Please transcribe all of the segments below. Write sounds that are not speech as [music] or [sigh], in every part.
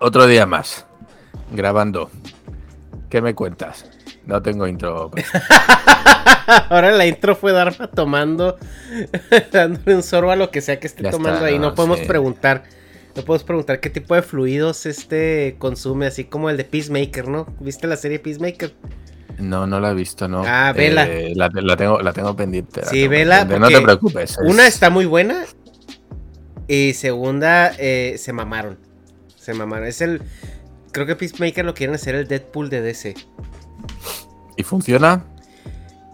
Otro día más. Grabando. ¿Qué me cuentas? No tengo intro. [laughs] Ahora la intro fue Dharma tomando, [laughs] dándole un sorbo a lo que sea que esté Ya tomando está, ahí. No no, podemos sí. preguntar. No podemos preguntar qué tipo de fluidos este consume, así como el de Peacemaker, ¿no? ¿Viste la serie Peacemaker? No, no la he visto, no. Ah, vela. Eh, la, la tengo, la tengo pendiente. la Sí, tengo vela, pendiente. No te preocupes. es- Una está muy buena. Y segunda, eh, se mamaron. Se mamaron. Es el. Creo que Peacemaker lo quieren hacer el Deadpool de DC. ¿Y funciona?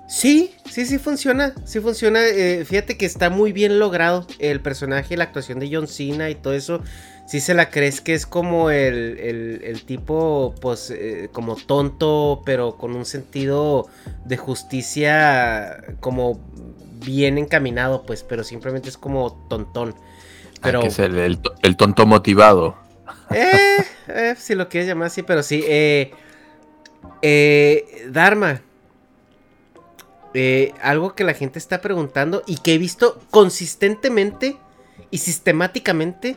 Sí, sí, sí funciona. Sí funciona. eh, fíjate que está muy bien logrado el personaje, la actuación de John Cena y todo eso. Sí se la crees que es como el, el- el tipo, pues, eh, como tonto, pero con un sentido de justicia como bien encaminado, pues, pero simplemente es como tontón. Pero, Ah, que es el, el tonto motivado. Eh, eh, si lo quieres llamar así, pero sí. Eh, eh, Dharma. Algo que la gente está preguntando y que he visto consistentemente y sistemáticamente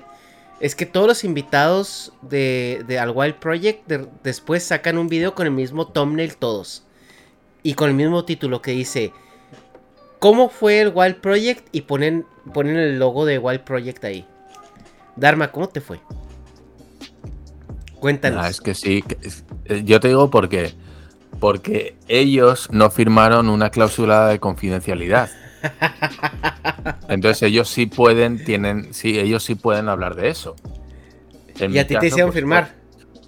es que todos los invitados de, de Al Wild Project de- después sacan un video con el mismo thumbnail todos y con el mismo título que dice ¿Cómo fue el Wild Project? y ponen, ponen el logo de Wild Project ahí. Dharma, ¿cómo te fue? Cuéntanos. Ah, es que sí. eh, yo te digo por qué. Porque ellos no firmaron una cláusula de confidencialidad. [laughs] Entonces ellos sí pueden, tienen, sí, ellos sí pueden hablar de eso. En y a ti te hicieron pues, firmar.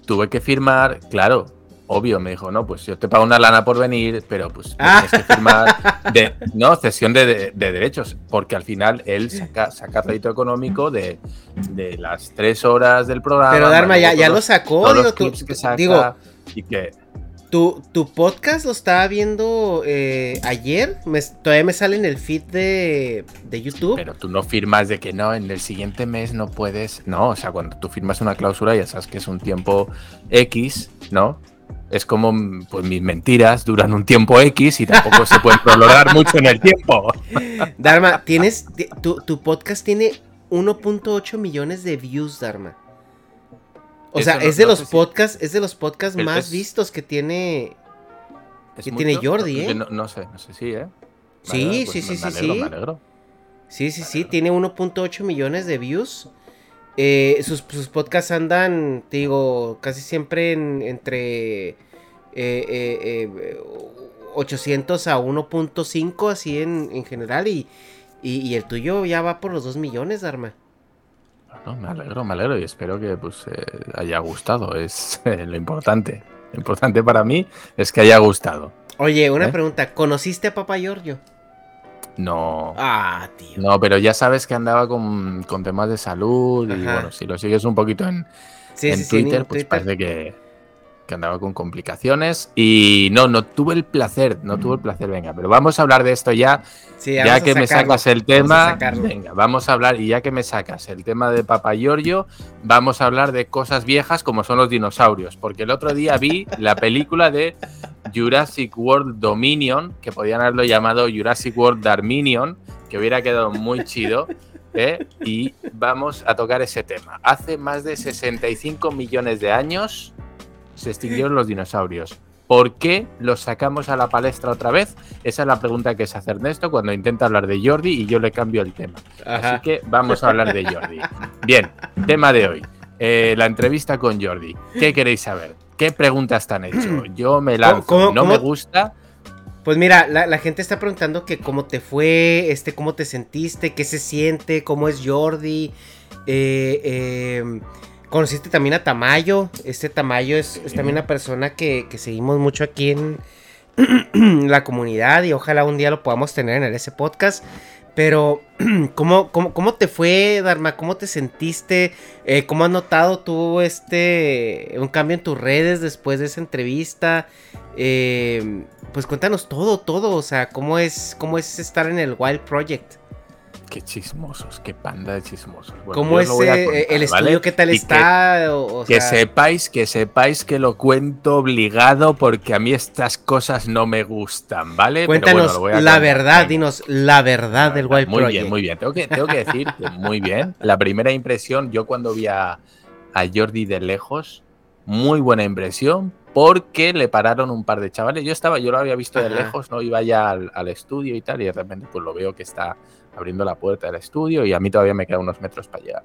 Tuve que firmar, claro, obvio, me dijo, no, pues yo te pago una lana por venir, pero pues tienes que [laughs] firmar de, no, cesión de, de- de derechos, porque al final él saca, saca rédito económico de, de las tres horas del programa. Pero Dharma ya, ya lo sacó. Digo, tú- saca digo, y que tu, tu podcast lo estaba viendo eh, ayer. Me- todavía me sale en el feed de, de YouTube. Pero tú no firmas de que no, en el siguiente mes no puedes. No, o sea, cuando tú firmas una cláusula ya sabes que es un tiempo X, ¿no? Es como, pues mis mentiras duran un tiempo X y tampoco se pueden prolongar [laughs] mucho en el tiempo. Dharma, tienes. ti- Tu, tu podcast tiene 1.8 millones de views, Dharma. O Eso sea, no- es de no los si- podcasts, es de los podcasts más es- vistos que tiene. ¿Es ¿Qué tiene? Jordi, eh? No, no sé, no sé si, ¿eh? Sí, Vale, sí, sí, me sí, alegro, sí. Me alegro. Sí, sí, sí, tiene 1.8 millones de views. Eh, sus, sus podcasts andan, te digo, casi siempre en- entre eh, eh, eh, 800 a 1.5, así en, en general. Y, y, y el tuyo ya va por los 2 millones, Dharma. No, me alegro, me alegro y espero que pues eh, haya gustado. Es [laughs] eh, lo importante. Lo importante para mí es que haya gustado. Oye, una ¿Eh? pregunta. ¿Conociste a Papá Giorgio? No. Ah, tío. No, pero ya sabes que andaba con, con temas de salud y bueno, si lo sigues un poquito en, Sí, en sí, sí, en Twitter, pues Twitter. parece que, que andaba con complicaciones y no, no tuve el placer, no tuve el placer, venga, pero vamos a hablar de esto ya, Sí, ya vamos que me sacas el vamos tema, sacarlo. venga, vamos a hablar y ya que me sacas el tema de Papa Giorgio, vamos a hablar de cosas viejas como son los dinosaurios, porque el otro día vi la película de Jurassic World Dominion, que podían haberlo llamado Jurassic World Darminion, que hubiera quedado muy chido. ¿eh? Y vamos a tocar ese tema. Hace más de 65 millones de años se extinguieron los dinosaurios. ¿Por qué los sacamos a la palestra otra vez? Esa es la pregunta que se hace Ernesto cuando intenta hablar de Jordi y yo le cambio el tema. Ajá. Así que vamos a hablar de Jordi. Bien, tema de hoy. Eh, la entrevista con Jordi. ¿Qué queréis saber? ¿Qué preguntas te han hecho? [clears throat] Yo me lanzo. ¿Cómo- no cómo- me gusta. Pues mira, la, la gente está preguntando que cómo te fue, este, cómo te sentiste, qué se siente, cómo es Jordi. Eh, eh, conociste también a Tamayo. Este Tamayo es, también una persona que, seguimos mucho aquí en [clears throat] la comunidad y ojalá un día lo podamos tener en ese podcast. Pero, [clears throat] ¿cómo, cómo, cómo te fue, Dharma? ¿Cómo te sentiste? Eh, ¿Cómo has notado tú este un cambio en tus redes después de esa entrevista? Eh, pues cuéntanos todo, todo. O sea, ¿cómo es, cómo es estar en el Wild Project? Qué chismosos, qué panda de chismosos. ¿Cómo es eh, el estudio? ¿Qué tal está? Que, sepáis, que sepáis que lo cuento obligado porque a mí estas cosas no me gustan, ¿vale? Cuéntanos la verdad, dinos la verdad del Wild Muy bien, muy bien. Tengo que, tengo que decir que [laughs] muy bien. La primera impresión, yo cuando vi a, Jordi de lejos, muy buena impresión, porque le pararon un par de chavales. Yo estaba, yo lo había visto de lejos, no iba ya al, al, estudio y tal, y de repente pues lo veo que está abriendo la puerta del estudio y a mí todavía me quedan unos metros para llegar.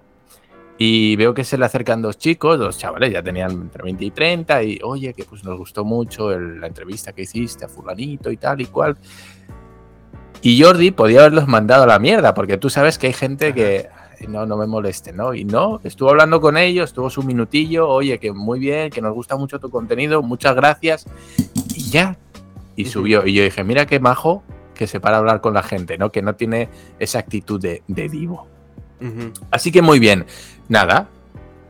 Y veo que se le acercan dos chicos, dos chavales, ya tenían entre 20 y 30, y oye, que pues nos gustó mucho la entrevista que hiciste a fulanito y tal y cual. Y Jordi podía haberlos mandado a la mierda, porque tú sabes que hay gente que no, no me moleste, ¿no? Y no, estuvo hablando con ellos, estuvo su minutillo, oye, que muy bien, que nos gusta mucho tu contenido, muchas gracias, y ya. Y subió. Y yo dije, mira qué majo, que se para a hablar con la gente, ¿no? Que no tiene esa actitud de, divo. Así que muy bien. Nada.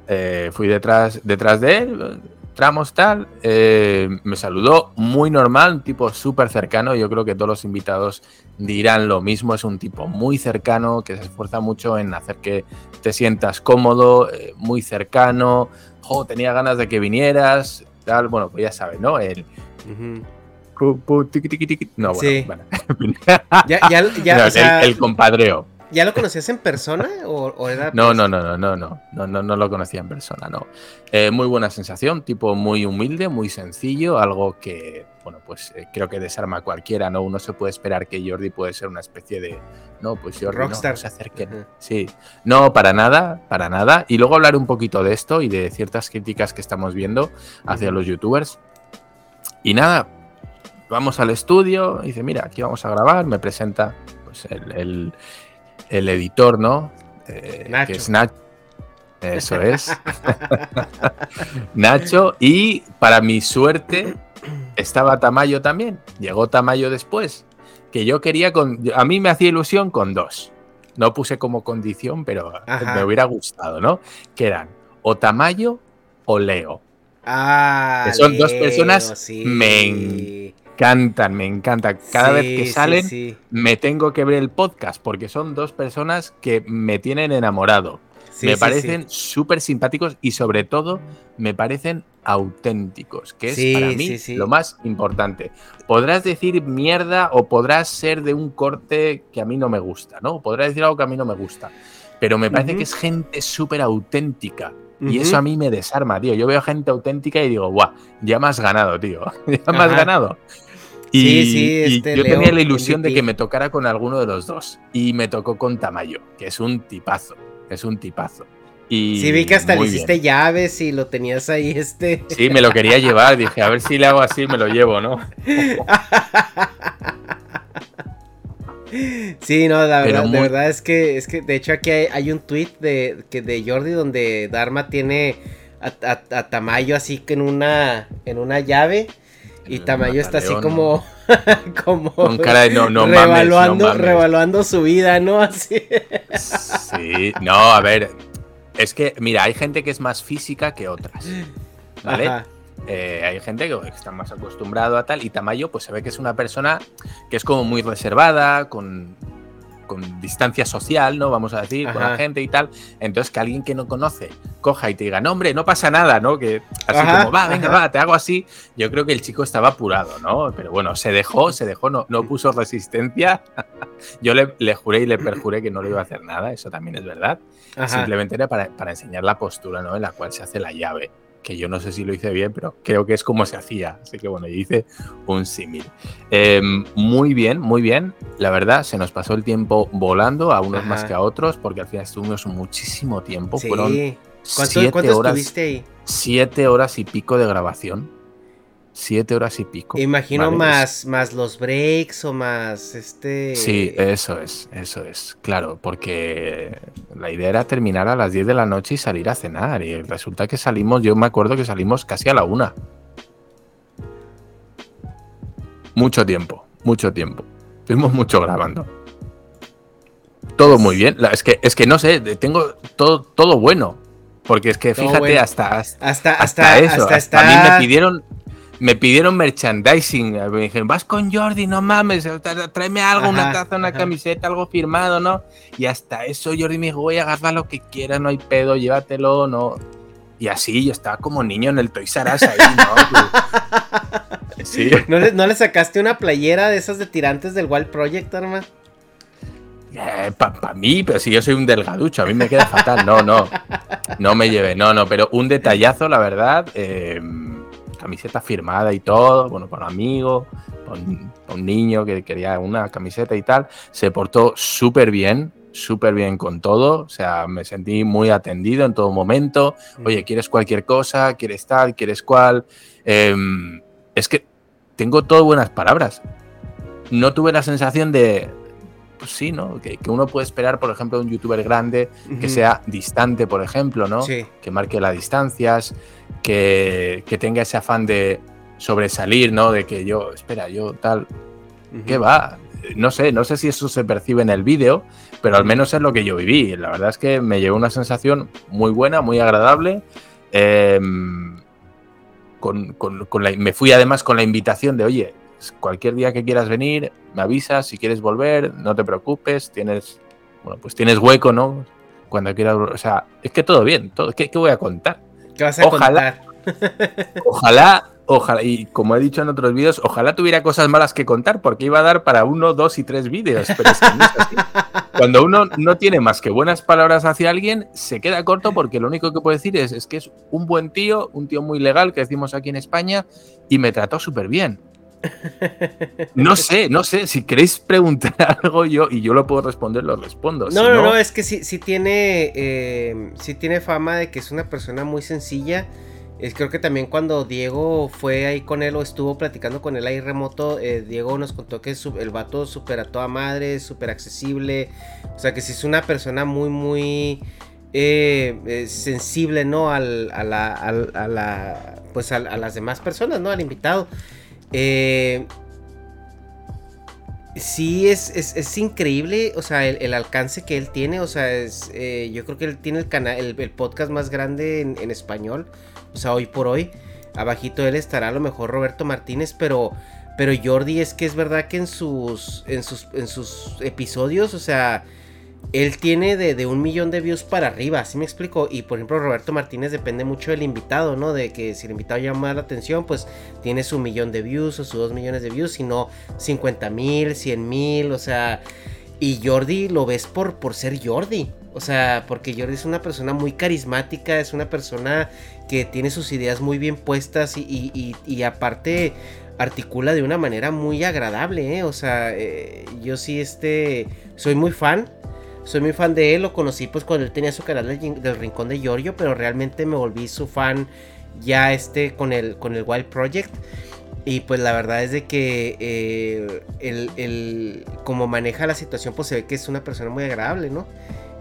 Eh, fui detrás, detrás de él, tramos tal. Eh, me saludó muy normal, un tipo súper cercano. Yo creo que todos los invitados dirán lo mismo. Es un tipo muy cercano que se esfuerza mucho en hacer que te sientas cómodo, eh, muy cercano. tenía ganas de que vinieras. Tal. Bueno, pues ya sabes, ¿no? El, no, bueno, [laughs] ya, el, compadreo. ¿Ya lo conocías en persona o, era no, no, no, no, no, no, no, no, no lo conocía en persona, no. Eh, muy buena sensación, tipo muy humilde, muy sencillo, algo que, bueno, pues eh, creo que desarma a cualquiera, ¿no? Uno se puede esperar que Jordi puede ser una especie de, no, pues Jordi Rockstar. no, se acerquen. Sí, no, para nada, para nada. Y luego hablar un poquito de esto y de ciertas críticas que estamos viendo hacia los youtubers. Y nada, vamos al estudio, dice, mira, aquí vamos a grabar, me presenta pues, el, editor, ¿no? Eh, Nacho. Que es Nacho. Eso es. [laughs] Nacho. Y para mi suerte, estaba Tamayo también. Llegó Tamayo después. Que yo quería con. A mí me hacía ilusión con dos. No puse como condición, pero me hubiera gustado, ¿no? Que eran o Tamayo o Leo. Ah, que son dos personas me encantan, me encanta. Cada vez que salen, me tengo que ver el podcast porque son dos personas que me tienen enamorado. me parecen súper simpáticos y sobre todo me parecen auténticos, que es para mí lo más importante. Podrás decir mierda o podrás ser de un corte que a mí no me gusta, ¿no? Podrás decir algo que a mí no me gusta, pero me parece que es gente súper auténtica. Y eso a mí me desarma, tío. Yo veo gente auténtica y digo, guau, ya me has ganado, tío. [laughs] ya me has ganado. Y, sí, este yo tenía la ilusión de que me tocara con alguno de los dos. Y me tocó con Tamayo, que es un tipazo. Es un tipazo. Y sí, vi que hasta le hiciste llaves y lo tenías ahí, este. Sí, me lo quería llevar. Dije, a ver si le hago así, me lo llevo, ¿no? [laughs] Sí, no, la verdad, de verdad es que, es que, de hecho, aquí hay, un tweet de, que de Jordi donde Dharma tiene a, Tamayo así que en una, en una llave y Tamayo está así como. [laughs] como. Con cara de no, no revaluando, revaluando su vida, ¿no? Así. Sí, no, a ver. Es que, mira, hay gente que es más física que otras. ¿Vale? Eh, hay gente que está más acostumbrado a tal. Y Tamayo, pues se ve que es una persona que es como muy reservada, con con distancia social, ¿no? Vamos a decir, con la gente y tal. Entonces, que alguien que no conoce coja y te diga, no, hombre, no pasa nada, ¿no? Que así como, va, venga, va, te hago así. Yo creo que el chico estaba apurado, ¿no? Pero bueno, se dejó, se dejó, no, no puso resistencia. [laughs] Yo le, le, juré y le perjuré que no le iba a hacer nada, eso también es verdad. Simplemente era para, para enseñar la postura, ¿no? En la cual se hace la llave que yo no sé si lo hice bien, pero creo que es como se hacía. Así que bueno, yo hice un símil. Em, muy bien, muy bien. La verdad, se nos pasó el tiempo volando, a unos más que a otros, porque al final estuvimos muchísimo tiempo. Fueron siete horas, estuviste ahí? Siete horas y pico de grabación siete horas y pico. Imagino más, más los breaks o más este. Sí, eso es, eso es. Claro, porque la idea era terminar a las 10 de la noche y salir a cenar. Y resulta que salimos, yo me acuerdo que salimos casi a la una. Mucho tiempo, mucho tiempo. Estuvimos mucho grabando. todo muy bien. Es que, es que no sé, tengo todo, todo bueno. Porque es que fíjate, hasta, hasta, hasta, eso. Hasta, A mí me pidieron, me pidieron merchandising. Me dijeron, vas con Jordi, no mames, tráeme algo, una taza, una camiseta, algo firmado, ¿no? Y hasta eso Jordi me dijo, voy a agarrar lo que quieras, no hay pedo, llévatelo, no. Y así yo estaba como niño en el Toys R Us ahí, ¿no? [laughs] sí. ¿No le, sacaste una playera de esas de tirantes del Wild Project, hermano? Eh, Para mí, pero si yo soy un delgaducho, a mí me queda fatal. No, no. No me lleve, no, no, pero un detallazo, la verdad. Eh, camiseta firmada y todo, bueno, para un amigo, con un, niño que quería una camiseta y tal. Se portó súper bien, súper bien con todo. O sea, me sentí muy atendido en todo momento. Oye, ¿quieres cualquier cosa? ¿Quieres tal? ¿Quieres cual? Em, es que tengo todo buenas palabras. No tuve la sensación de, pues sí, ¿no? Que, uno puede esperar, por ejemplo, de un youtuber grande que sea distante, por ejemplo, ¿no? Que marque las distancias, que, tenga ese afán de sobresalir, ¿no? De que yo, espera, yo tal. ¿Qué va? No sé, no sé si eso se percibe en el vídeo, pero al menos es lo que yo viví. La verdad es que me llevó una sensación muy buena, muy agradable. Em, con, me fui además con la invitación de, oye, cualquier día que quieras venir, me avisas, si quieres volver, no te preocupes, tienes, bueno, pues tienes hueco, ¿no? Cuando quieras, o sea, es que todo bien, todo, ¿qué, voy a contar? ¿Qué vas a ojalá, contar? [laughs] ojalá, ojalá, y como he dicho en otros vídeos, ojalá tuviera cosas malas que contar, porque iba a dar para uno, dos y tres vídeos, pero es que no es así. [laughs] Cuando uno no tiene más que buenas palabras hacia alguien, se queda corto porque lo único que puedo decir es, es que es un buen tío, un tío muy legal que decimos aquí en España, y me trató súper bien. [laughs] No sé, no sé, si queréis preguntar [laughs] algo yo y yo lo puedo responder, lo respondo. No, no, no, es que sí, tiene, eh, tiene fama de que es una persona muy sencilla. Es, creo que también cuando Diego fue ahí con él o estuvo platicando con él ahí remoto, eh, Diego nos contó que el vato súper a toda madre, súper accesible. O sea que sí es una persona muy, muy eh, sensible, ¿no? Al, a, la, a, la, pues a, las demás personas, ¿no? Al invitado. Eh, sí, es, es, increíble, o sea, el, alcance que él tiene, o sea, es, eh, yo creo que él tiene el, canal, el, podcast más grande en, español, o sea, hoy por hoy. Abajito él estará a lo mejor Roberto Martínez, pero, pero Jordi es que es verdad que en sus, en sus, en sus episodios, o sea, él tiene de, un millón de views para arriba, así me explico. Y por ejemplo, Roberto Martínez depende mucho del invitado, ¿no? De que si el invitado llama la atención, pues tiene su millón de views o sus dos millones de views, sino 50 mil, 100 mil, o sea. Y Jordi lo ves por, por ser Jordi. O sea, porque Jordi es una persona muy carismática, es una persona que tiene sus ideas muy bien puestas y, y, aparte articula de una manera muy agradable, ¿eh? O sea, eh, yo sí este, soy muy fan soy muy fan de él, lo conocí pues cuando él tenía su canal del, Rincón de Giorgio, pero realmente me volví su fan ya este con el, con el Wild Project. Y pues la verdad es de que eh, el, como maneja la situación, pues se ve que es una persona muy agradable, ¿no?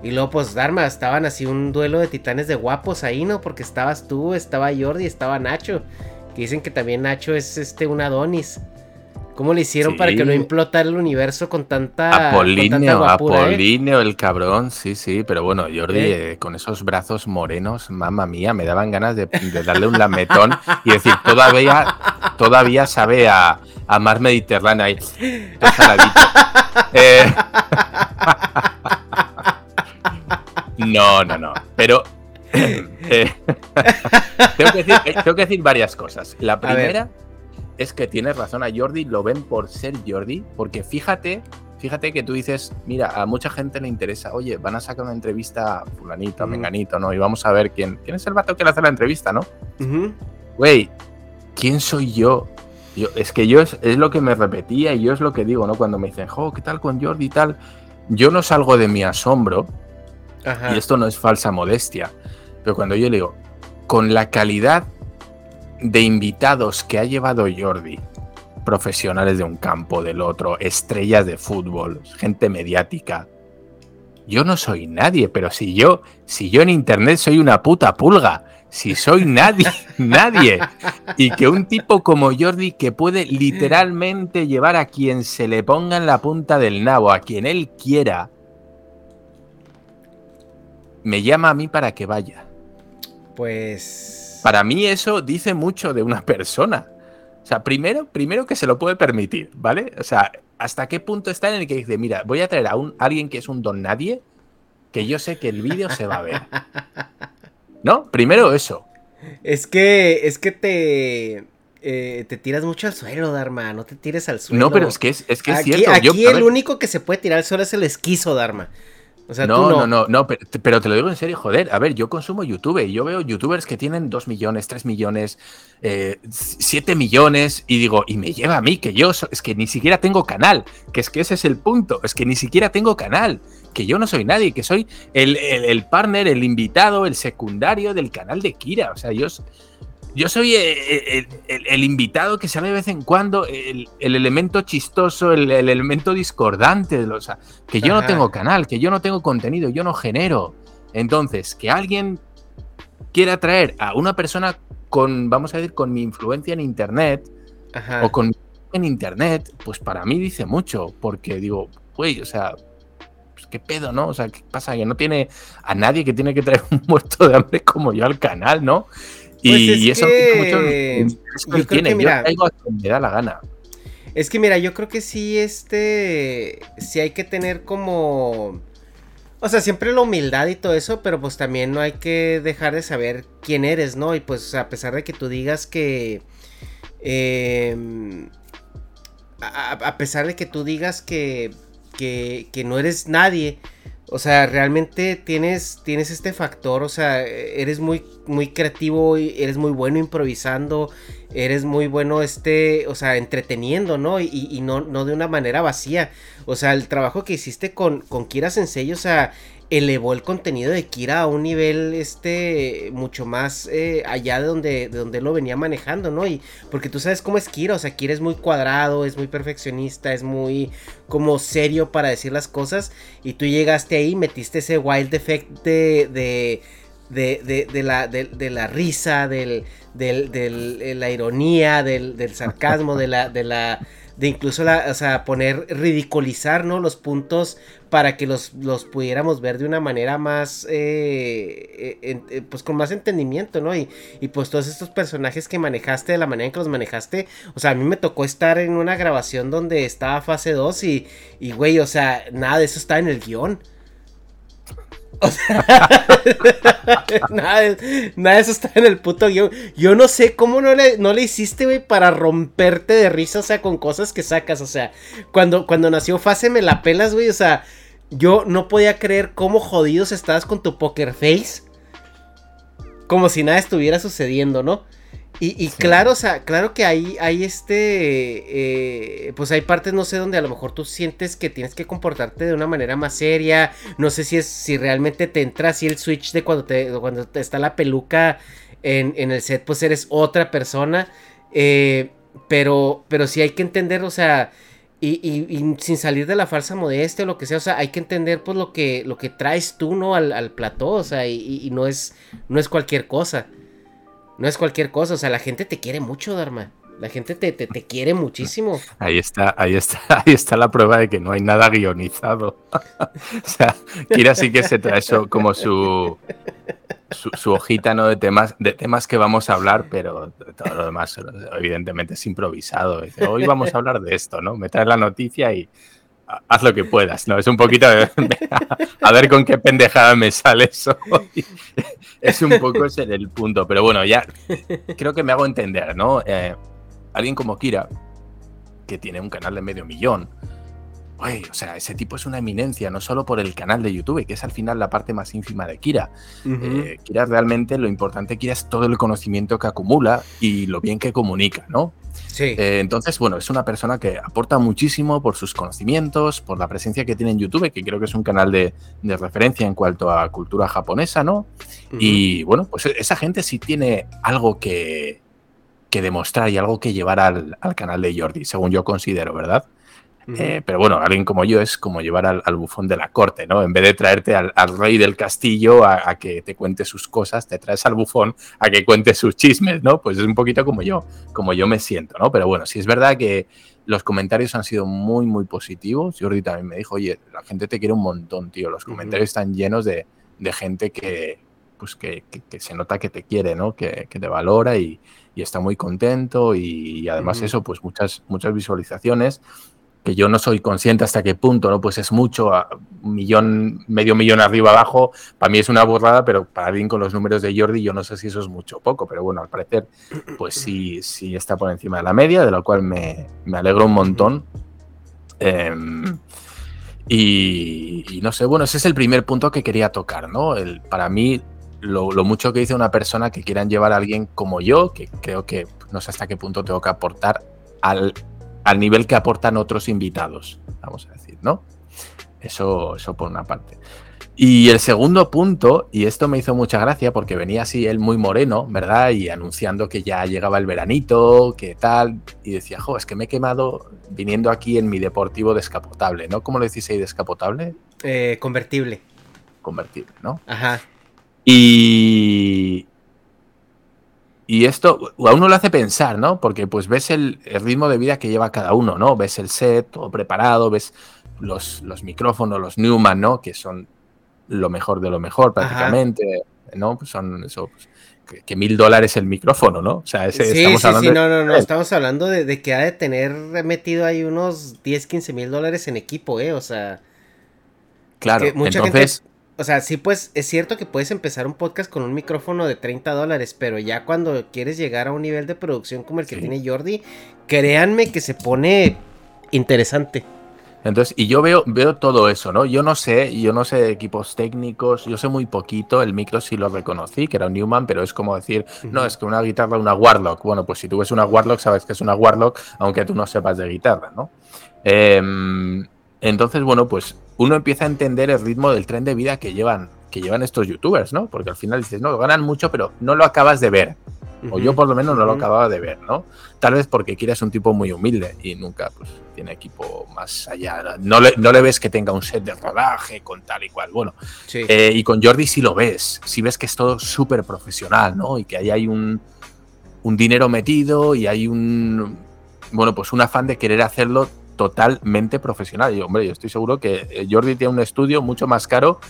Y luego pues Dharma, estaban así un duelo de titanes de guapos ahí, ¿no? Porque estabas tú, estaba Jordi, estaba Nacho. Que dicen que también Nacho es este un Adonis. ¿Cómo le hicieron para que no implotara el universo con tanta. Apolíneo, Apolíneo, el cabrón, sí, sí. Pero bueno, Jordi, eh, con esos brazos morenos, mamá mía, me daban ganas de, darle un lametón y decir, todavía, todavía sabe a, mar Mediterránea. ahí. [laughs] Eh, no, no, no. Pero. Eh, [laughs] tengo, que decir, tengo, que decir, varias cosas. La primera es que tienes razón a Jordi, lo ven por ser Jordi, porque fíjate, fíjate que tú dices, mira, a mucha gente le interesa, oye, van a sacar una entrevista a fulanito, a menganito, ¿no? Y vamos a ver quién, quién es el vato que le hace la entrevista, ¿no? Güey, ¿quién soy yo? yo? Es que yo es, lo que me repetía y yo es lo que digo, ¿no? Cuando me dicen, jo, ¿qué tal con Jordi y tal? Yo no salgo de mi asombro, y esto no es falsa modestia, pero cuando yo le digo, con la calidad de invitados que ha llevado Jordi, profesionales de un campo, del otro, estrellas de fútbol, gente mediática. Yo no soy nadie, pero si yo, si yo en internet soy una puta pulga, si soy [laughs] nadie, nadie. Y que un tipo como Jordi que puede literalmente llevar a quien se le ponga en la punta del nabo, a quien él quiera, me llama a mí para que vaya. Pues. Para mí eso dice mucho de una [laughs] persona. O sea, primero, primero que se lo puede permitir, ¿vale? O sea, ¿hasta qué punto está en el que dice, mira, voy a traer a, un, alguien que es un don nadie, que yo sé que el vídeo se va a ver? [laughs] ¿No? Primero eso. Es que, es que te, eh, te tiras mucho al suelo, Dharma. No te tires al suelo. No, pero es que es, es, que es aquí, cierto. Aquí el único que se puede tirar al suelo es el esquizo, Dharma. O sea, no, tú no, no, no, pero, pero, te lo digo en serio, joder. A ver, yo consumo YouTube y yo veo youtubers que tienen 2 millones, 3 millones, eh, 7 millones y digo, y me lleva a mí, que yo es que ni siquiera tengo canal, que es que ese es el punto, es que ni siquiera tengo canal, que yo no soy nadie, que soy el, el, el partner, el invitado, el secundario del canal de Kira. O sea, yo, yo soy el, el, el, invitado que sale de vez en cuando, el, elemento chistoso, el, elemento discordante, de los, que yo Ajá. no tengo canal, que yo no tengo contenido, yo no genero. Entonces, que alguien quiera traer a una persona con, vamos a decir, con mi influencia en Internet Ajá. o con en Internet, pues para mí dice mucho, porque digo, güey, o sea, pues qué pedo, ¿no? O sea, ¿qué pasa? Que no tiene a nadie que tiene que traer [laughs] un muerto de hambre como yo al canal, ¿no? Pues y, es eso que... mucho yo tiene, que, mira, yo a quien me da la gana. Es que mira, yo creo que sí, este, sí hay que tener como, o sea, siempre la humildad y todo eso, pero pues también no hay que dejar de saber quién eres, ¿no? Y pues a pesar de que tú digas que, eh, a, a, pesar de que tú digas que, que, que no eres nadie, o sea, realmente tienes, tienes este factor, o sea, eres muy, muy creativo, eres muy bueno improvisando, eres muy bueno, este, o sea, entreteniendo, ¿no? Y, no, no de una manera vacía. O sea, el trabajo que hiciste con, con Kira Sensei, o sea, elevó el contenido de Kira a un nivel este mucho más eh, allá de donde, de donde lo venía manejando, ¿no? Y porque tú sabes cómo es Kira, o sea, Kira es muy cuadrado, es muy perfeccionista, es muy como serio para decir las cosas y tú llegaste ahí, metiste ese wild effect de, de de, la, de, la risa, del, del, de la ironía, del, del sarcasmo, de la, de la, de incluso la, o sea, poner, ridiculizar, ¿no? Los puntos para que los, los pudiéramos ver de una manera más, eh, eh, pues con más entendimiento, ¿no? Y, y, pues todos estos personajes que manejaste, de la manera en que los manejaste, o sea, a mí me tocó estar en una grabación donde estaba fase 2 y, y güey, o sea, nada de eso está en el guion. [laughs] Nada, nada, de eso está en el puto guion. Yo no sé cómo no le, no le hiciste, güey, para romperte de risa, o sea, con cosas que sacas. O sea, cuando, cuando nació Fase me la pelas, güey. O sea, yo no podía creer cómo jodidos estabas con tu poker face. Como si nada estuviera sucediendo, ¿no? Y, y sí. claro, o sea, claro que hay, hay este, eh, pues hay partes, no sé, donde a lo mejor tú sientes que tienes que comportarte de una manera más seria. No sé si es, si realmente te entra así el switch de cuando te, cuando te está la peluca en, en, el set, pues eres otra persona. Eh, pero, pero sí hay que entender, o sea, y, y, y, sin salir de la falsa modestia o lo que sea, o sea, hay que entender pues lo que, lo que traes tú, ¿no? Al, al plató, o sea, y, y no, es, no es cualquier cosa. No es cualquier cosa, o sea, la gente te quiere mucho, Dharma. La gente te, te, te, quiere muchísimo. Ahí está, ahí está, [laughs] ahí está la prueba de que no hay nada guionizado. [laughs] o sea, Kira sí que se trae eso como su, su, hojita ¿no? de temas, de temas que vamos a hablar, pero todo lo demás, evidentemente, es improvisado. Hoy vamos a hablar de esto, ¿no? Me traes la noticia y haz lo que puedas, ¿no? Es un poquito de, [laughs] a ver con qué pendejada me sale eso. [laughs] es un poco ese el punto, pero bueno, ya creo que me hago entender, ¿no? Eh, alguien como Kira, que tiene un canal de medio millón, o sea, ese tipo es una eminencia, no solo por el canal de YouTube, que es al final la parte más ínfima de Kira. Uh -huh. eh, Kira realmente lo importante de Kira es todo el conocimiento que acumula y lo bien que comunica, ¿no? Sí. Eh, entonces, bueno, es una persona que aporta muchísimo por sus conocimientos, por la presencia que tiene en YouTube, que creo que es un canal de, de referencia en cuanto a cultura japonesa, ¿no? Uh -huh. Y bueno, pues esa gente sí tiene algo que, que demostrar y algo que llevar al, al canal de Jordi, según yo considero, ¿verdad? Uh -huh. eh, pero bueno, alguien como yo es como llevar al, al, bufón de la corte, ¿no? En vez de traerte al, al rey del castillo a, a, que te cuente sus cosas, te traes al bufón a que cuente sus chismes, ¿no? Pues es un poquito como yo, como yo me siento, ¿no? Pero bueno, sí es verdad que los comentarios han sido muy, muy positivos. Jordi también me dijo, oye, la gente te quiere un montón, tío. Los comentarios uh -huh. están llenos de, de gente que, pues que, se nota que te quiere, ¿no? Que, te valora y, está muy contento y, además eso, pues muchas, muchas visualizaciones que yo no soy consciente hasta qué punto, ¿no? Pues es mucho, un millón, medio millón arriba abajo, para mí es una burrada, pero para alguien con los números de Jordi yo no sé si eso es mucho o poco, pero bueno, al parecer pues sí, sí está por encima de la media, de lo cual me, alegro un montón. Em, y, no sé, bueno, ese es el primer punto que quería tocar, ¿no? El, para mí, lo, mucho que dice una persona que quieran llevar a alguien como yo, que creo que no sé hasta qué punto tengo que aportar al al nivel que aportan otros invitados, vamos a decir, ¿no? Eso, eso por una parte. Y el segundo punto, y esto me hizo mucha gracia porque venía así él muy moreno, ¿verdad? Y anunciando que ya llegaba el veranito, que tal, y decía, jo, es que me he quemado viniendo aquí en mi deportivo descapotable, ¿no? ¿Cómo le decís ahí descapotable? Eh, convertible. Convertible, ¿no? Ajá. Y, y esto a uno lo hace pensar, ¿no? Porque pues ves el, ritmo de vida que lleva cada uno, ¿no? Ves el set todo preparado, ves los, los micrófonos, los Newman, ¿no? Que son lo mejor de lo mejor prácticamente, ¿no? Pues son eso, pues, que, mil dólares el micrófono, ¿no? O sea, ese, sí, estamos sí, hablando sí, no, no, no, estamos hablando de, que ha de tener metido ahí unos 10, 15 mil dólares en equipo, ¿eh? O sea... Claro, entonces... O sea, sí, pues es cierto que puedes empezar un podcast con un micrófono de 30 dólares, pero ya cuando quieres llegar a un nivel de producción como el que tiene Jordi, créanme que se pone interesante. Entonces, y yo veo, veo todo eso, ¿no? Yo no sé, yo no sé de equipos técnicos, yo sé muy poquito, el micro sí lo reconocí, que era un Newman, pero es como decir, no, es que una guitarra, una Warlock. Bueno, pues si tú ves una Warlock, sabes que es una Warlock, aunque tú no sepas de guitarra, ¿no? Em, entonces, bueno, pues uno empieza a entender el ritmo del tren de vida que llevan, que llevan estos youtubers, ¿no? Porque al final dices, no, ganan mucho, pero no lo acabas de ver. O yo por lo menos no lo acababa de ver, ¿no? Tal vez porque quieres un tipo muy humilde y nunca pues, tiene equipo más allá. No le, no le ves que tenga un set de rodaje con tal y cual. Bueno, eh, y con Jordi sí lo ves. Sí ves que es todo súper profesional, ¿no? Y que ahí hay un, un dinero metido y hay un, bueno, pues un afán de querer hacerlo totalmente profesional. Y hombre, yo estoy seguro que eh, Jordi tiene un estudio mucho más caro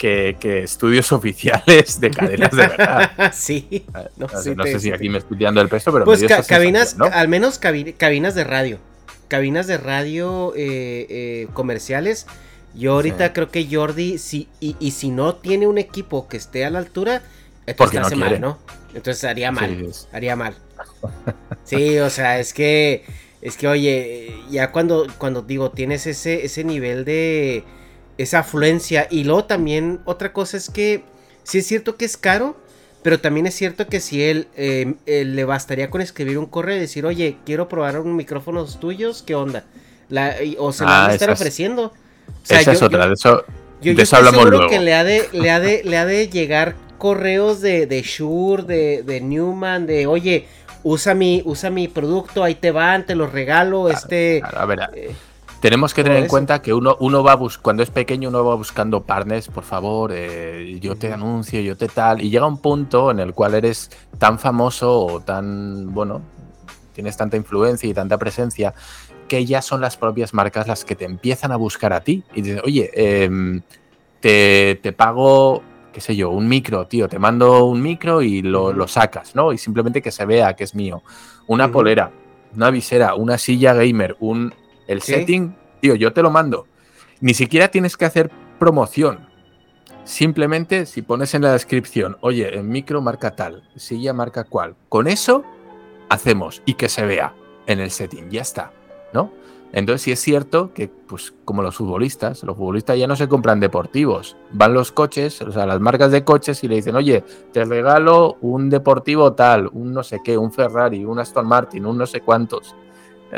que, estudios [laughs] oficiales de cadenas de verdad. [laughs] sí. No, sé si aquí me estoy tirando el peso, pero... Pues cabinas, al menos cabinas de radio. Cabinas de radio eh, eh, comerciales. Yo ahorita creo que Jordi, si, y, si no tiene un equipo que esté a la altura, entonces hace mal, ¿no? Entonces haría mal. haría mal. [laughs] Sí, o sea, es que es que, oye, ya cuando, cuando digo, tienes ese, ese nivel de. esa afluencia. Y luego también, otra cosa es que. Sí es cierto que es caro. Pero también es cierto que si él, eh, le bastaría con escribir un correo y decir, oye, quiero probar un micrófonos tuyos, ¿qué onda? o se lo van a ah, estar ofreciendo. O sea, esa es otra, de eso, yo, de eso hablamos luego. que le ha de, le ha de, le ha de llegar correos de, de Shure, de, de Newman, de, oye, usa mi, usa mi producto, ahí te van, te lo regalo, este... a ver, eh, tenemos que tener en cuenta que uno, uno va bus cuando es pequeño uno va buscando partners, por favor, eh, yo te anuncio, yo te tal, y llega un punto en el cual eres tan famoso o tan, bueno, tienes tanta influencia y tanta presencia que ya son las propias marcas las que te empiezan a buscar a ti y dicen, oye, em, te, te pago qué sé yo, un micro, tío, te mando un micro y lo, sacas, ¿no? Y simplemente que se vea que es mío. Una polera, una visera, una silla gamer, un el setting, tío, yo te lo mando. Ni siquiera tienes que hacer promoción. Simplemente si pones en la descripción, oye, el micro marca tal, silla marca cual. Con eso hacemos y que se vea en el setting, ya está, ¿no? Entonces sí es cierto que, pues como los futbolistas, los futbolistas ya no se compran deportivos, van los coches, o sea, las marcas de coches y le dicen, oye, te regalo un deportivo tal, un no sé qué, un Ferrari, un Aston Martin, un no sé cuántos.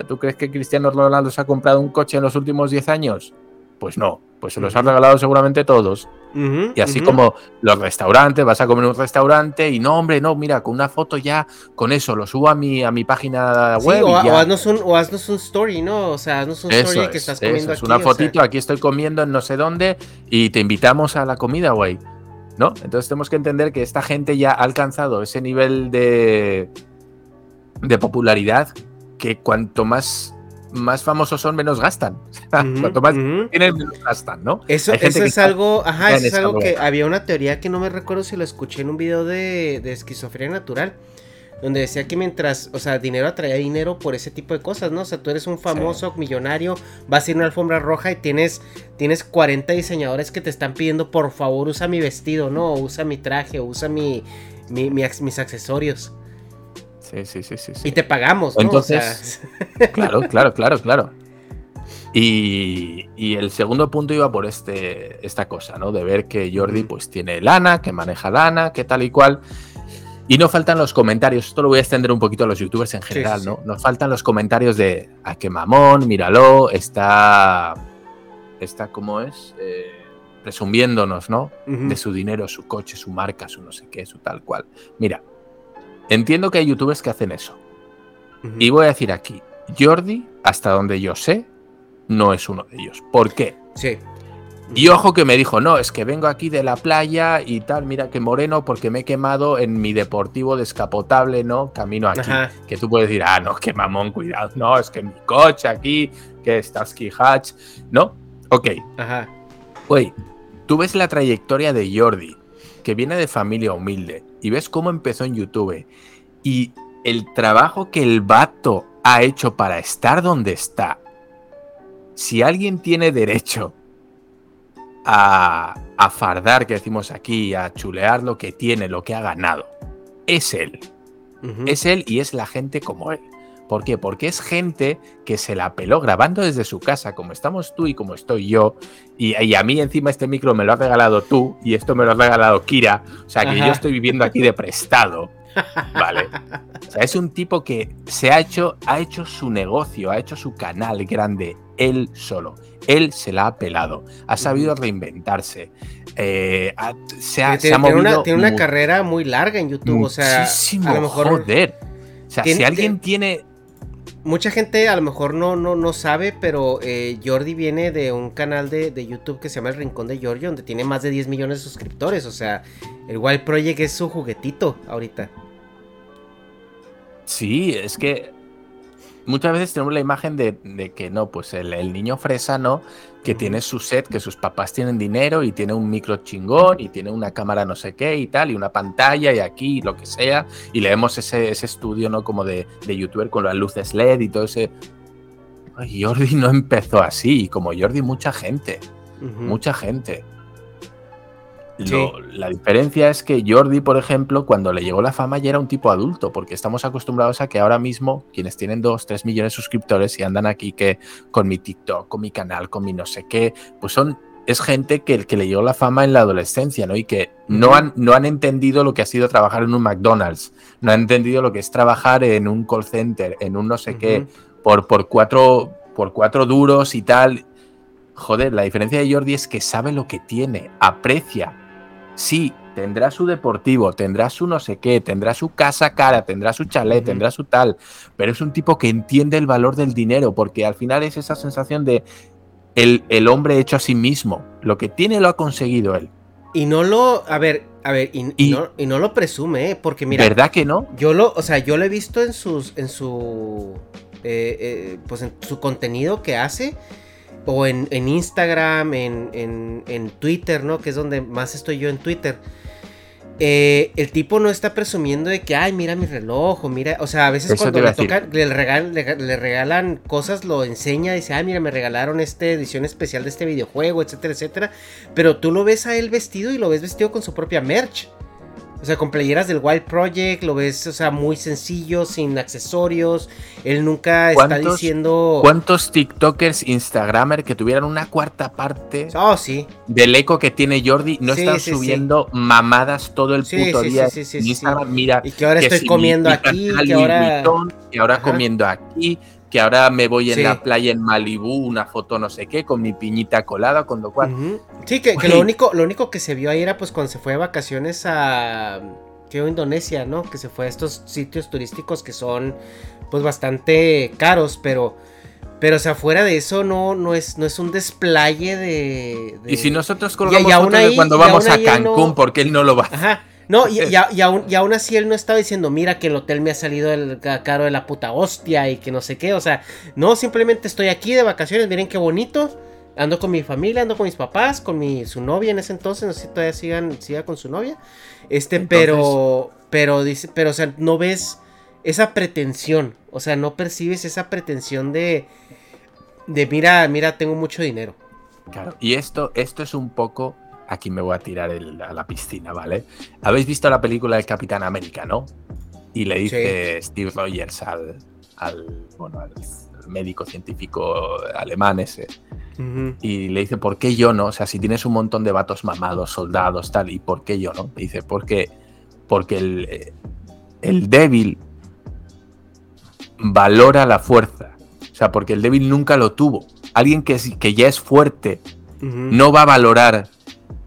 ¿Tú crees que Cristiano Ronaldo se ha comprado un coche en los últimos 10 años? Pues no, pues se los han regalado seguramente todos. y así como los restaurantes, vas a comer en un restaurante y no, hombre, no, mira, con una foto ya, con eso, lo subo a mi, a mi página web. o, haznos un, o, haznos un, story, ¿no? O sea, haznos un story que estás comiendo aquí. Una fotito, aquí estoy comiendo en no sé dónde y te invitamos a la comida, güey. ¿No? Entonces tenemos que entender que esta gente ya ha alcanzado ese nivel de, de popularidad que cuanto más más famosos son, menos gastan. [laughs] cuanto más tienen, menos gastan, ¿no? Eso, es algo, ajá, eso es algo que había una teoría que no me recuerdo si lo escuché en un video de, de esquizofrenia natural donde decía que mientras, o sea, dinero atraía dinero por ese tipo de cosas, ¿no? O sea, tú eres un famoso millonario, vas a ir a una alfombra roja y tienes, tienes 40 diseñadores que te están pidiendo, por favor, usa mi vestido, ¿no? usa mi traje, o usa mi, mis accesorios. Sí, sí, sí, sí, Y te pagamos, ¿no? Entonces, [laughs] claro, claro, claro, claro. Y, y, el segundo punto iba por este, esta cosa, ¿no? De ver que Jordi pues tiene lana, que maneja lana, que tal y cual. Y no faltan los comentarios, esto lo voy a extender un poquito a los youtubers en general, ¿no? Nos faltan los comentarios de, a ah, qué mamón, míralo, está, está como es, eh, presumiéndonos, ¿no? De su dinero, su coche, su marca, su no sé qué, su tal cual. Mira, entiendo que hay youtubers que hacen eso. Y voy a decir aquí, Jordi, hasta donde yo sé, no es uno de ellos. ¿Por qué? Sí. Y ojo que me dijo, no, es que vengo aquí de la playa y tal, mira que moreno porque me he quemado en mi deportivo descapotable, ¿no? Camino aquí. Que tú puedes decir, ah, no, que mamón, cuidado, no, es que mi coche aquí, que Starsky Hatch, ¿no? Ok. Ajá. Oye, tú ves la trayectoria de Jordi, que viene de familia humilde, y ves cómo empezó en YouTube, y el trabajo que el vato ha hecho para estar donde está. Si alguien tiene derecho a, fardar, que decimos aquí, a chulear lo que tiene, lo que ha ganado. Es él. Es él y es la gente como él. ¿Por qué? Porque es gente que se la peló grabando desde su casa, como estamos tú y como estoy yo. Y, a mí encima este micro me lo has regalado tú y esto me lo ha regalado Kira. O sea que yo estoy viviendo aquí de prestado. ¿Vale? O sea, es un tipo que se ha hecho, ha hecho su negocio, ha hecho su canal grande él solo. Él se la ha pelado, ha sabido reinventarse. Eh, se ha, tiene, una, carrera muy larga en YouTube, o sea, a lo mejor. Joder. O sea, si alguien tiene. Mucha gente a lo mejor no, no, no sabe, pero eh, Jordi viene de un canal de, YouTube que se llama El Rincón de Giorgio, donde tiene más de 10 millones de suscriptores. O sea, el Wild Project es su juguetito ahorita. Sí, es que muchas veces tenemos la imagen de, que no, pues el, niño fresa, ¿no? Que tiene su set, que sus papás tienen dinero y tiene un micro chingón y tiene una cámara no sé qué y tal, y una pantalla y aquí, lo que sea, y leemos ese, ese estudio, ¿no? Como de, de youtuber con las luces LED y todo ese. Jordi no empezó así, como Jordi, mucha gente, mucha gente la diferencia es que Jordi, por ejemplo, cuando le llegó la fama ya era un tipo adulto, porque estamos acostumbrados a que ahora mismo quienes tienen 2, 3 millones de suscriptores y andan aquí que con mi TikTok, con mi canal, con mi no sé qué, pues son es gente que, que le llegó la fama en la adolescencia, ¿no? Y que no han, no han entendido lo que ha sido trabajar en un McDonald's, no han entendido lo que es trabajar en un call center, en un no sé qué, por, por, cuatro, por cuatro duros y tal. Joder, la diferencia de Jordi es que sabe lo que tiene, aprecia Sí, tendrá su deportivo, tendrá su no sé qué, tendrá su casa cara, tendrá su chalet, tendrá su tal, pero es un tipo que entiende el valor del dinero, porque al final es esa sensación de el, hombre hecho a sí mismo. Lo que tiene lo ha conseguido él. Y no lo, a ver, a ver, y, no, lo presume, ¿eh? porque mira. ¿Verdad que no? Yo lo, o sea, yo lo he visto en sus, en su, eh, eh, pues en su contenido que hace o en, Instagram, en, Twitter, ¿no? Que es donde más estoy yo en Twitter. Eh, el tipo no está presumiendo de que, ay, mira mi reloj, o mira, o sea, a veces cuando le, tocan, le, le, regalan cosas, lo enseña, dice, ay, mira, me regalaron esta edición especial de este videojuego, etcétera, etcétera. Pero tú lo ves a él vestido y lo ves vestido con su propia merch. O sea, con playeras del Wild Project, lo ves, o sea, muy sencillo, sin accesorios. Él nunca está diciendo. ¿Cuántos TikTokers, Instagramers que tuvieran una cuarta parte oh, sí. del eco que tiene Jordi no están subiendo mamadas todo el puto día? Instagram, mira. Y que ahora estoy comiendo aquí, que ahora. y ahora comiendo aquí que ahora me voy en la playa en Malibú, una foto no sé qué, con mi piñita colada, con lo cual... Sí, que, lo, único, lo único que se vio ahí era pues cuando se fue de vacaciones a... Que Indonesia, ¿no? Que se fue a estos sitios turísticos que son pues bastante caros, pero... Pero, o sea, fuera de eso, no, no, es, no es un desplaye de, Y si nosotros colgamos fotos de cuando vamos a Cancún, porque él no lo va Ajá. No, y, y, y, aún, y, aún, así él no estaba diciendo, mira que el hotel me ha salido el caro de la puta hostia y que no sé qué. O sea, no, simplemente estoy aquí de vacaciones, miren qué bonito. Ando con mi familia, ando con mis papás, con mi, su novia en ese entonces, no sé si todavía sigan, siga con su novia. Este, entonces, pero, pero dice, pero, o sea, no ves esa pretensión. O sea, no percibes esa pretensión de, de mira, mira, tengo mucho dinero. Claro, y esto, esto es un poco aquí me voy a tirar el, a la piscina, ¿vale? ¿Habéis visto la película del Capitán América, no? Y le dice sí. Steve Rogers al, al, bueno, al, médico científico alemán ese. Uh -huh. Y le dice, ¿por qué yo no? O sea, si tienes un montón de vatos mamados, soldados, tal, ¿y por qué yo no? Le dice, porque, porque el, el débil valora la fuerza. O sea, porque el débil nunca lo tuvo. Alguien que, que ya es fuerte uh -huh. no va a valorar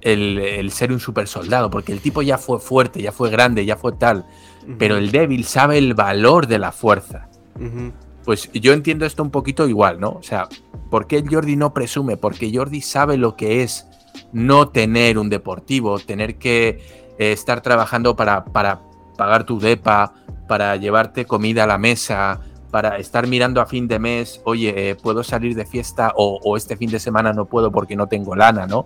el, el, ser un super soldado, porque el tipo ya fue fuerte, ya fue grande, ya fue tal, uh -huh. pero el débil sabe el valor de la fuerza. Uh -huh. Pues yo entiendo esto un poquito igual, ¿no? O sea, ¿por qué Jordi no presume? Porque Jordi sabe lo que es no tener un deportivo, tener que eh, estar trabajando para, para pagar tu depa, para llevarte comida a la mesa, para estar mirando a fin de mes, oye, eh, puedo salir de fiesta o, o este fin de semana no puedo porque no tengo lana, ¿no?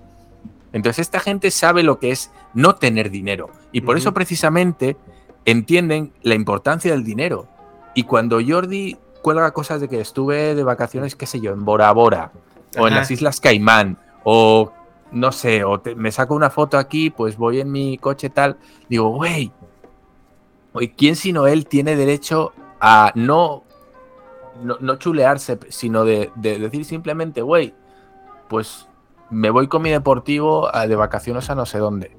Entonces esta gente sabe lo que es no tener dinero y por uh -huh. eso precisamente entienden la importancia del dinero. Y cuando Jordi cuelga cosas de que estuve de vacaciones, qué sé yo, en Bora Bora o en las Islas Caimán o no sé, o te, me saco una foto aquí, pues voy en mi coche tal, digo, güey, ¿quién sino él tiene derecho a no, no, no chulearse, sino de, de decir simplemente, güey, pues me voy con mi deportivo a, de vacaciones a no sé dónde.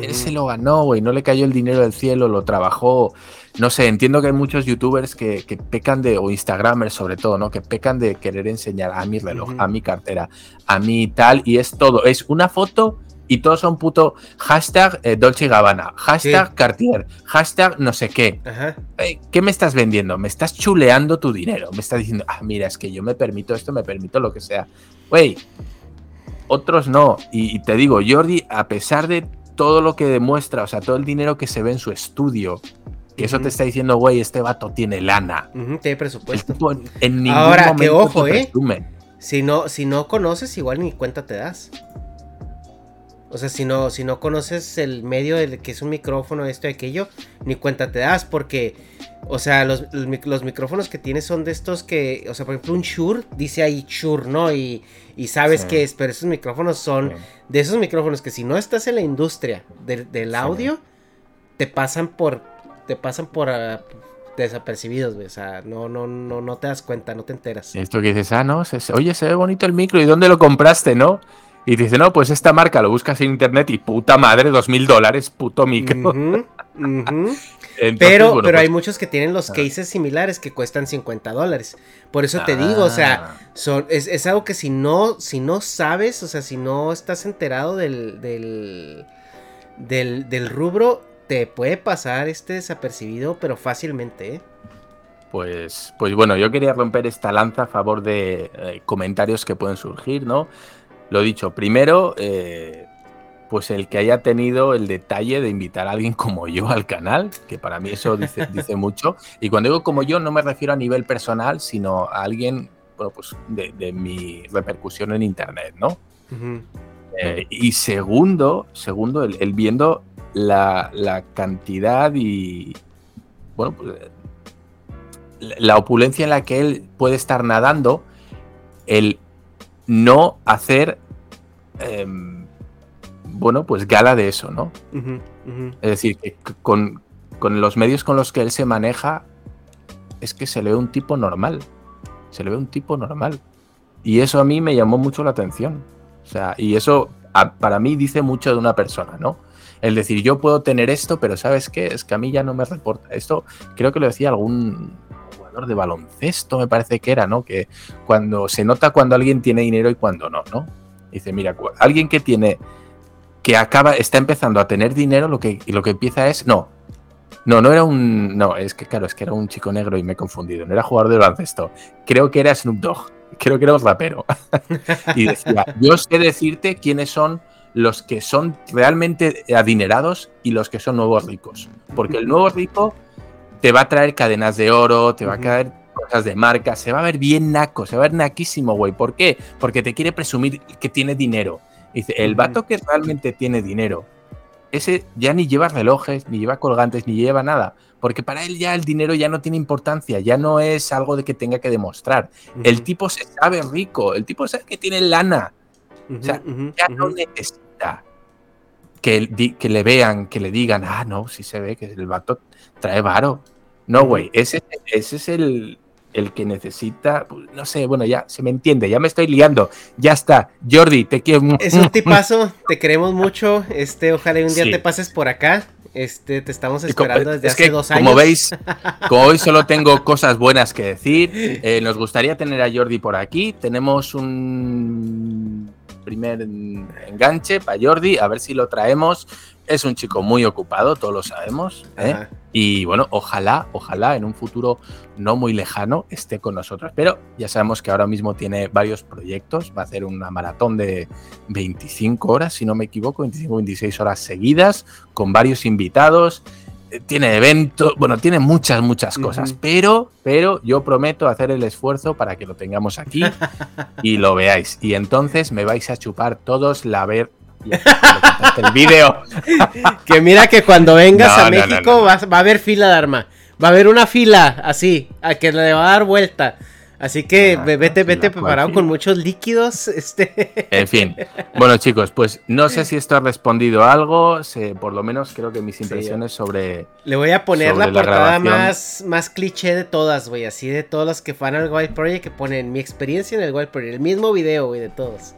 Él se lo ganó, güey, no le cayó el dinero del cielo, lo trabajó. No sé, entiendo que hay muchos youtubers que, que, pecan de, o instagramers sobre todo, ¿no? Que pecan de querer enseñar a mi reloj, a mi cartera, a mi tal, y es todo. Es una foto y todos son puto hashtag eh, Dolce Gabbana, hashtag sí. Cartier, hashtag no sé qué. Eh, ¿Qué me estás vendiendo? Me estás chuleando tu dinero. Me estás diciendo, ah, mira, es que yo me permito esto, me permito lo que sea. Güey, otros no. Y, y, te digo, Jordi, a pesar de todo lo que demuestra, o sea, todo el dinero que se ve en su estudio, que uh -huh. eso te está diciendo, güey, este vato tiene lana. Uh -huh, tiene presupuesto. En, en ningún Ahora, momento que ojo, eh. Si no, si no conoces, igual ni cuenta te das. O sea, si no, si no conoces el medio del que es un micrófono, esto y aquello, ni cuenta te das, porque, o sea, los, los micrófonos que tienes son de estos que, o sea, por ejemplo, un Shure, dice ahí Shure, ¿no? Y, y sabes sí. qué es, pero esos micrófonos son sí. de esos micrófonos que si no estás en la industria de, del audio, sí. te pasan por, te pasan por, uh, desapercibidos, o sea, no, no, no, no te das cuenta, no te enteras. Esto que dices, ah, no, oye, se ve bonito el micro, ¿y dónde lo compraste, no? Y dice, no, pues esta marca lo buscas en internet y puta madre, dos mil dólares, puto micro. Uh -huh, uh -huh. Entonces, pero bueno, pero pues... hay muchos que tienen los cases similares que cuestan 50 dólares. Por eso ah. te digo, o sea, ah. son, es, es, algo que si no, si no sabes, o sea, si no estás enterado del, del, del, del rubro, te puede pasar este desapercibido, pero fácilmente, ¿eh? Pues, pues bueno, yo quería romper esta lanza a favor de eh, comentarios que pueden surgir, ¿no? Lo dicho, primero, eh, pues el que haya tenido el detalle de invitar a alguien como yo al canal, que para mí eso dice, [laughs] dice mucho. Y cuando digo como yo, no me refiero a nivel personal, sino a alguien bueno, pues de, de, mi repercusión en Internet, ¿no? Uh -huh. eh, y segundo, segundo el, el viendo la, la, cantidad y, bueno, pues, la opulencia en la que él puede estar nadando, el no hacer eh, bueno, pues gala de eso, ¿no? Uh -huh, uh -huh. Es decir, que con, con, los medios con los que él se maneja, es que se le ve un tipo normal. Se le ve un tipo normal. Y eso a mí me llamó mucho la atención. O sea, y eso a, para mí dice mucho de una persona, ¿no? El decir, yo puedo tener esto, pero ¿sabes qué? Es que a mí ya no me reporta. Esto creo que lo decía algún de baloncesto, me parece que era, ¿no? Que cuando se nota cuando alguien tiene dinero y cuando no, ¿no? Dice, mira, alguien que tiene que acaba, está empezando a tener dinero, lo que, lo que empieza es, no, no, no era un, no, es que claro, es que era un chico negro y me he confundido, no era jugador de baloncesto, creo que era Snoop Dogg, [laughs] creo que era un rapero. [laughs] y decía, yo sé decirte quiénes son los que son realmente adinerados y los que son nuevos ricos. Porque el nuevo rico te va a traer cadenas de oro, te va a traer cosas de marca, se va a ver bien naco, se va a ver naquísimo, güey. ¿Por qué? Porque te quiere presumir que tiene dinero. Dice, el vato que realmente tiene dinero, ese ya ni lleva relojes, ni lleva colgantes, ni lleva nada. Porque para él ya el dinero ya no tiene importancia, ya no es algo de que tenga que demostrar. El tipo se sabe rico, el tipo sabe que tiene lana. o sea, ya no necesita que, que, le vean, que le digan, ah, no, sí se ve que el vato trae varo. No, güey, ese, ese es el, el que necesita, pues, no sé, bueno, ya se me entiende, ya me estoy liando, ya está. Jordi, te quiero. Es un [laughs] tipazo, te queremos mucho, este, ojalá un día te pases por acá. Este, te estamos esperando desde hace dos años. [laughs] Como veis, como hoy solo tengo cosas buenas que decir, [laughs] eh, nos gustaría tener a Jordi por aquí. Tenemos un primer enganche para Jordi, a ver si lo traemos. Es un chico muy ocupado, todos lo sabemos. ¿eh? Y bueno, ojalá, ojalá en un futuro no muy lejano esté con nosotros. Pero ya sabemos que ahora mismo tiene varios proyectos. Va a hacer una maratón de 25 horas, si no me equivoco, 25-26 horas seguidas, con varios invitados. Tiene eventos, bueno, tiene muchas, muchas cosas. Pero, pero yo prometo hacer el esfuerzo para que lo tengamos aquí y lo veáis. Y entonces me vais a chupar todos la ver el vídeo. [laughs] que mira que cuando vengas a México va, a haber fila de arma. Va a haber una fila así, a que le va a dar vuelta. Así que ah, vete, vete preparado con muchos líquidos. [laughs] Este. En fin. Bueno, chicos, pues no sé si esto ha respondido a algo. por lo menos creo que mis impresiones sobre. Le voy a poner la portada más, más cliché de todas, güey. Así de todos los que fan al Wild Project que ponen mi experiencia en el Wild Project. El mismo video, güey, de todos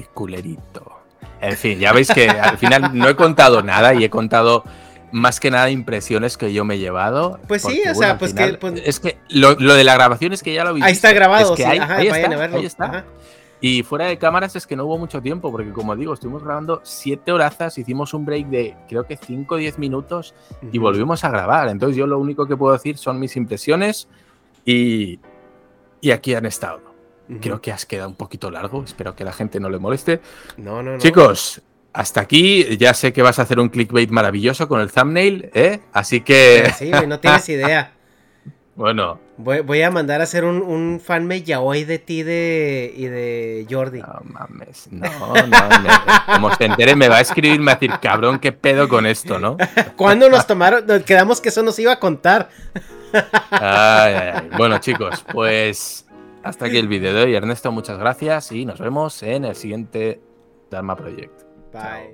qué culerito. En fin, ya veis que al final no he contado nada y he contado más que nada impresiones que yo me he llevado. Pues sí, o sea, pues que. Pues es que lo, de la grabación es que ya lo vi. Ahí está grabado, sí, ahí, está, Y fuera de cámaras es que no hubo mucho tiempo, porque como digo, estuvimos grabando siete horazas, hicimos un break de creo que 5 o 10 minutos y volvimos a grabar. Entonces yo lo único que puedo decir son mis impresiones y, y aquí han estado. Creo que has quedado un poquito largo. Espero que la gente no le moleste. No, no, no. Chicos, hasta aquí. Ya sé que vas a hacer un clickbait maravilloso con el thumbnail, ¿eh? Así que. Sí, [laughs] no tienes idea. bueno. Voy, a mandar a hacer un, un fanmate hoy de ti de, y de Jordi. No mames, no, no. como se entere, me va a escribir y me va a decir, cabrón, qué pedo con esto, ¿no? [laughs] ¿Cuándo nos tomaron? quedamos que eso nos iba a contar. [laughs] Bueno, chicos, pues hasta aquí el vídeo de hoy. Ernesto, muchas gracias y nos vemos en el siguiente Dharma Project. Bye. Ciao.